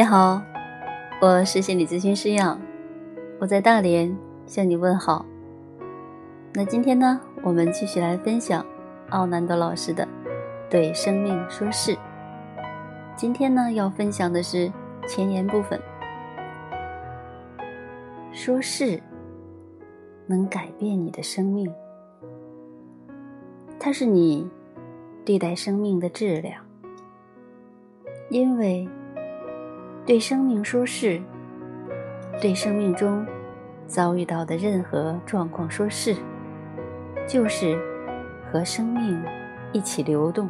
你好，我是心理咨询师杨，我在大连向你问好。那今天呢，我们继续来分享奥南多老师的《对生命说是》。今天呢，要分享的是前言部分。说是能改变你的生命，它是你对待生命的质量。因为对生命说是，对生命中遭遇到的任何状况说是，就是和生命一起流动。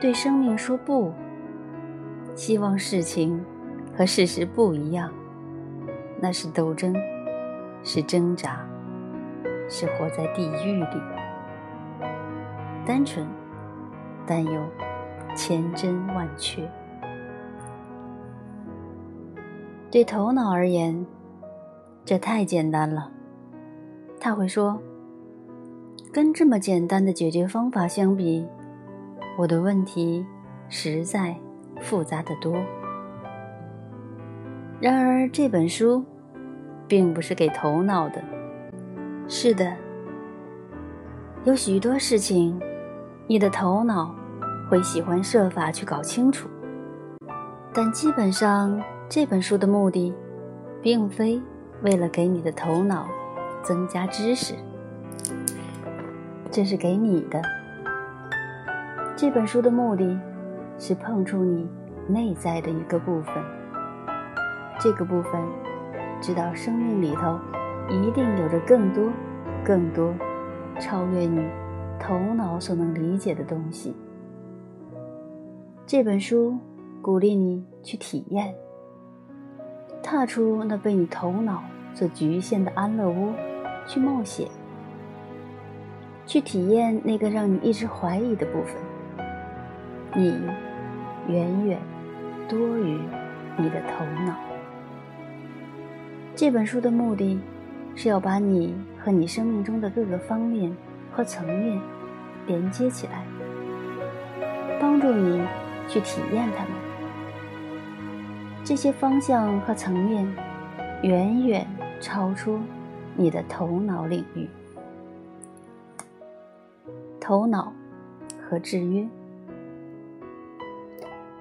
对生命说不，希望事情和事实不一样。那是斗争，是挣扎，是活在地狱里。单纯，但又千真万确。对头脑而言，这太简单了。他会说：“跟这么简单的解决方法相比，我的问题实在复杂的多。”然而这本书，并不是给头脑的。是的，有许多事情，你的头脑会喜欢设法去搞清楚。但基本上，这本书的目的，并非为了给你的头脑增加知识，这是给你的。这本书的目的，是碰触你内在的一个部分。这个部分，知道生命里头一定有着更多、更多超越你头脑所能理解的东西。这本书鼓励你去体验，踏出那被你头脑所局限的安乐窝，去冒险，去体验那个让你一直怀疑的部分。你远远多于你的头脑。这本书的目的，是要把你和你生命中的各个方面和层面连接起来，帮助你去体验它们。这些方向和层面远远超出你的头脑领域。头脑和制约，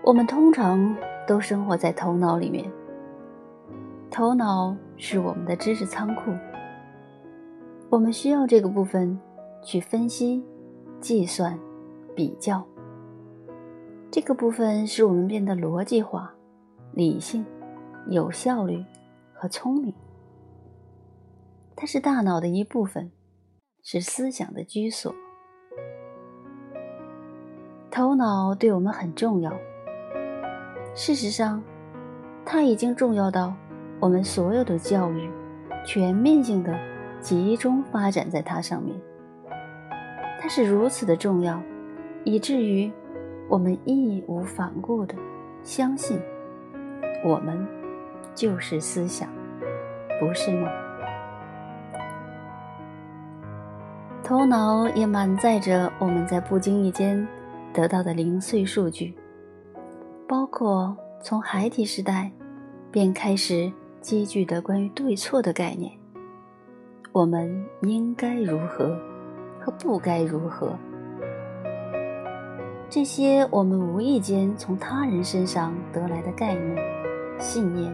我们通常都生活在头脑里面。头脑是我们的知识仓库，我们需要这个部分去分析、计算、比较。这个部分使我们变得逻辑化、理性、有效率和聪明。它是大脑的一部分，是思想的居所。头脑对我们很重要，事实上，它已经重要到。我们所有的教育，全面性的集中发展在它上面。它是如此的重要，以至于我们义无反顾的相信，我们就是思想，不是吗？头脑也满载着我们在不经意间得到的零碎数据，包括从孩提时代便开始。积聚的关于对错的概念，我们应该如何和不该如何？这些我们无意间从他人身上得来的概念、信念、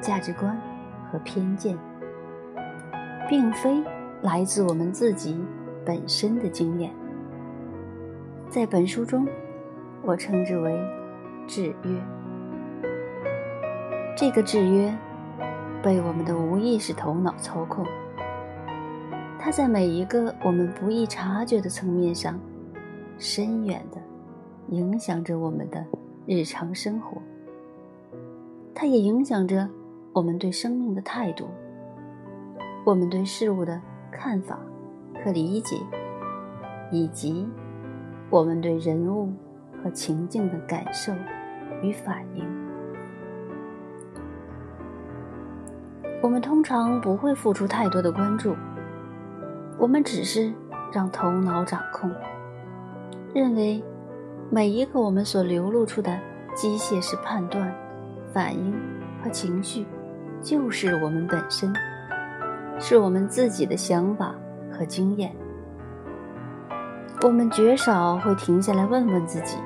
价值观和偏见，并非来自我们自己本身的经验。在本书中，我称之为制约。这个制约。被我们的无意识头脑操控，它在每一个我们不易察觉的层面上，深远的影响着我们的日常生活。它也影响着我们对生命的态度，我们对事物的看法和理解，以及我们对人物和情境的感受与反应。我们通常不会付出太多的关注，我们只是让头脑掌控，认为每一个我们所流露出的机械式判断、反应和情绪，就是我们本身，是我们自己的想法和经验。我们绝少会停下来问问自己：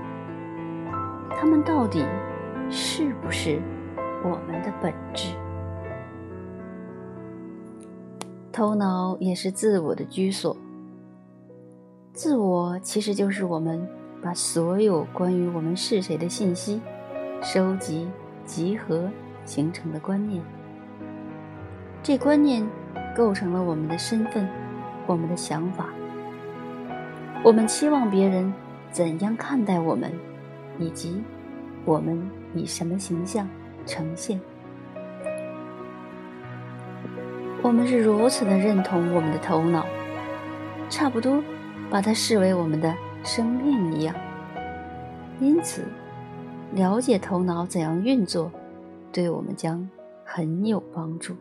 他们到底是不是我们的本质？头脑也是自我的居所。自我其实就是我们把所有关于我们是谁的信息收集、集合形成的观念。这观念构成了我们的身份、我们的想法。我们期望别人怎样看待我们，以及我们以什么形象呈现。我们是如此的认同我们的头脑，差不多。把它视为我们的生命一样，因此，了解头脑怎样运作，对我们将很有帮助。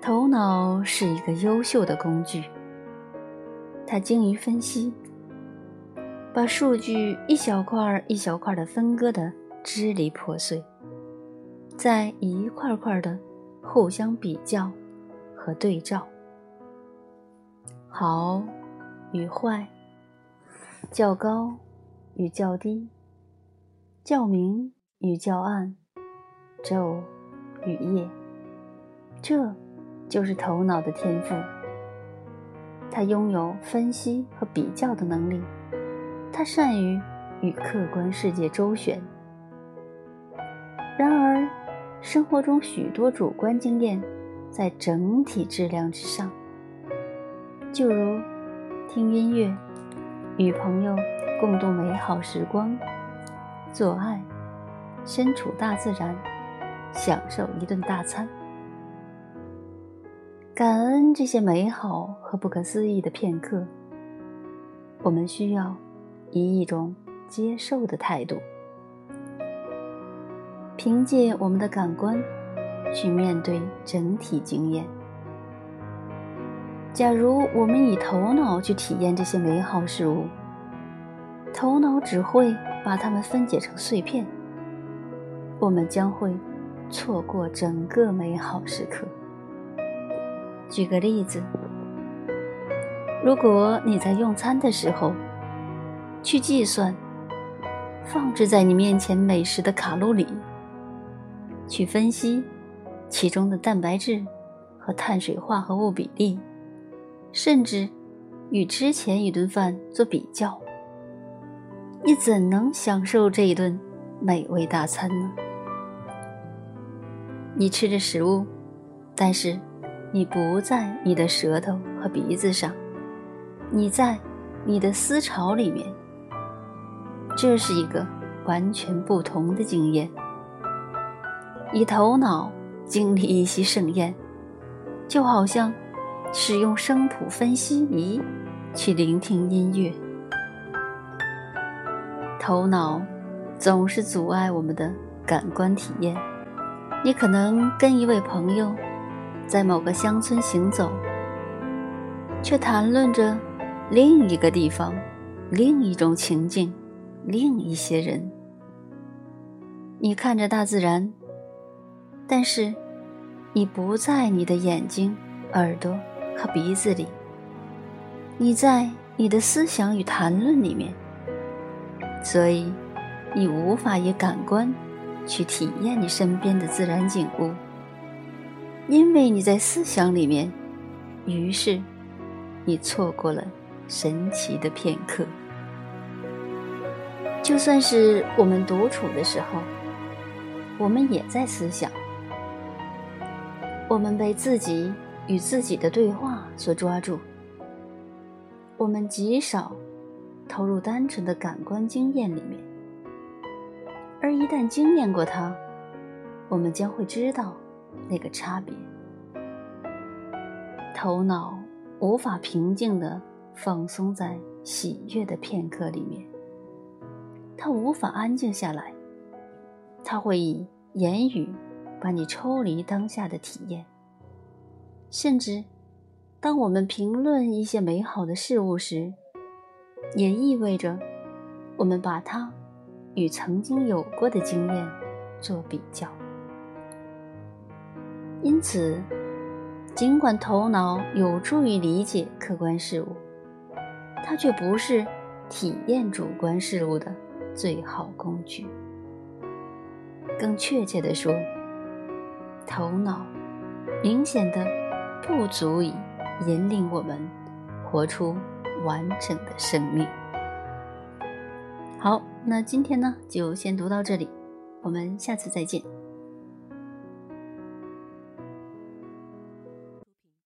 头脑是一个优秀的工具，它精于分析，把数据一小块一小块的分割的支离破碎，再一块块的互相比较和对照。好与坏，较高与较低，较明与较暗，昼与夜，这就是头脑的天赋。他拥有分析和比较的能力，他善于与客观世界周旋。然而，生活中许多主观经验在整体质量之上。就如听音乐、与朋友共度美好时光、做爱、身处大自然、享受一顿大餐、感恩这些美好和不可思议的片刻，我们需要以一种接受的态度，凭借我们的感官去面对整体经验。假如我们以头脑去体验这些美好事物，头脑只会把它们分解成碎片，我们将会错过整个美好时刻。举个例子，如果你在用餐的时候去计算放置在你面前美食的卡路里，去分析其中的蛋白质和碳水化合物比例。甚至与之前一顿饭做比较，你怎能享受这一顿美味大餐呢？你吃着食物，但是你不在你的舌头和鼻子上，你在你的思潮里面。这是一个完全不同的经验。以头脑经历一席盛宴，就好像。使用声谱分析仪去聆听音乐，头脑总是阻碍我们的感官体验。你可能跟一位朋友在某个乡村行走，却谈论着另一个地方、另一种情境、另一些人。你看着大自然，但是你不在你的眼睛、耳朵。和鼻子里，你在你的思想与谈论里面，所以你无法以感官去体验你身边的自然景物，因为你在思想里面，于是你错过了神奇的片刻。就算是我们独处的时候，我们也在思想，我们被自己。与自己的对话所抓住，我们极少投入单纯的感官经验里面，而一旦经验过它，我们将会知道那个差别。头脑无法平静地放松在喜悦的片刻里面，它无法安静下来，它会以言语把你抽离当下的体验。甚至，当我们评论一些美好的事物时，也意味着我们把它与曾经有过的经验做比较。因此，尽管头脑有助于理解客观事物，它却不是体验主观事物的最好工具。更确切地说，头脑明显的不足以引领我们活出完整的生命。好，那今天呢就先读到这里，我们下次再见。